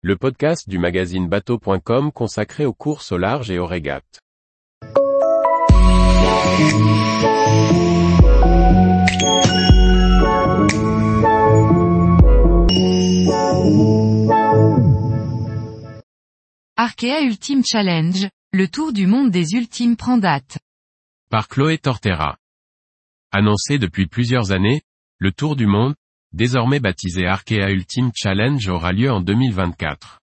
le podcast du magazine bateau.com consacré aux courses au large et aux régates. Arkea Ultime Challenge, le tour du monde des ultimes prend date. Par Chloé Tortera. Annoncé depuis plusieurs années, le tour du monde, désormais baptisé Arkea Ultime Challenge aura lieu en 2024.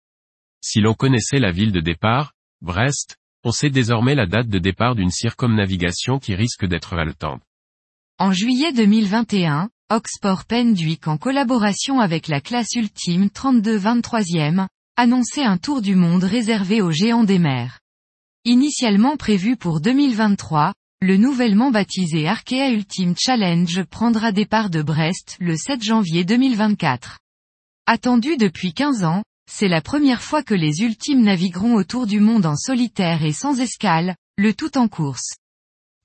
Si l'on connaissait la ville de départ, Brest, on sait désormais la date de départ d'une circumnavigation qui risque d'être haletante. En juillet 2021, Oxport Penduic en collaboration avec la classe ultime 32-23e, annonçait un tour du monde réservé aux géants des mers. Initialement prévu pour 2023, le nouvellement baptisé Arkea Ultime Challenge prendra départ de Brest le 7 janvier 2024. Attendu depuis 15 ans, c'est la première fois que les ultimes navigueront autour du monde en solitaire et sans escale, le tout en course.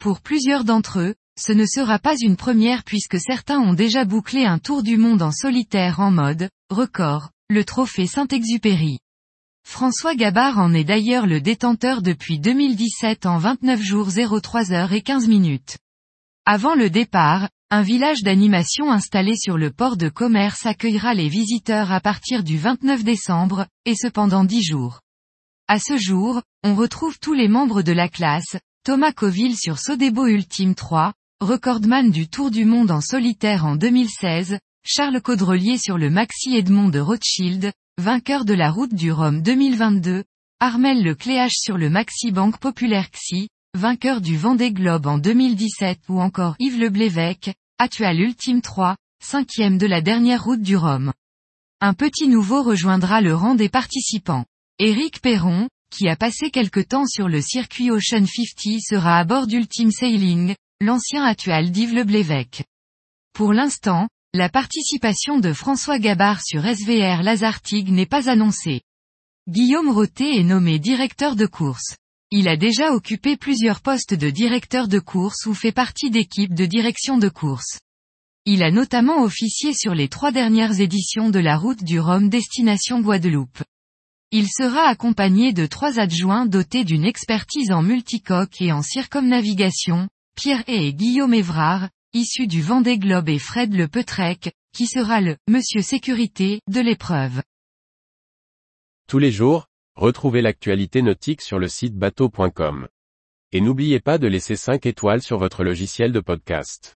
Pour plusieurs d'entre eux, ce ne sera pas une première puisque certains ont déjà bouclé un tour du monde en solitaire en mode record, le trophée Saint-Exupéry. François Gabard en est d'ailleurs le détenteur depuis 2017 en 29 jours 03 heures et 15 minutes. Avant le départ, un village d'animation installé sur le port de commerce accueillera les visiteurs à partir du 29 décembre, et cependant 10 jours. À ce jour, on retrouve tous les membres de la classe, Thomas Coville sur Sodebo Ultime 3, recordman du Tour du Monde en solitaire en 2016, Charles Caudrelier sur le Maxi Edmond de Rothschild, vainqueur de la route du Rhum 2022, Armel Lecléache sur le Maxi Banque Populaire XI, vainqueur du Vendée Globe en 2017 ou encore Yves Leblévesque, actuel Ultime 3, cinquième de la dernière route du Rhum. Un petit nouveau rejoindra le rang des participants. Éric Perron, qui a passé quelque temps sur le circuit Ocean 50 sera à bord d'Ultime Sailing, l'ancien actuel d'Yves Leblévesque. Pour l'instant, la participation de François Gabard sur SVR Lazartigue n'est pas annoncée. Guillaume Roté est nommé directeur de course. Il a déjà occupé plusieurs postes de directeur de course ou fait partie d'équipes de direction de course. Il a notamment officié sur les trois dernières éditions de la route du Rhum destination Guadeloupe. Il sera accompagné de trois adjoints dotés d'une expertise en multicoque et en circumnavigation, Pierre et Guillaume Évrard, issu du Vendée Globe et Fred Le Petrec, qui sera le Monsieur Sécurité de l'épreuve. Tous les jours, retrouvez l'actualité nautique sur le site bateau.com. Et n'oubliez pas de laisser 5 étoiles sur votre logiciel de podcast.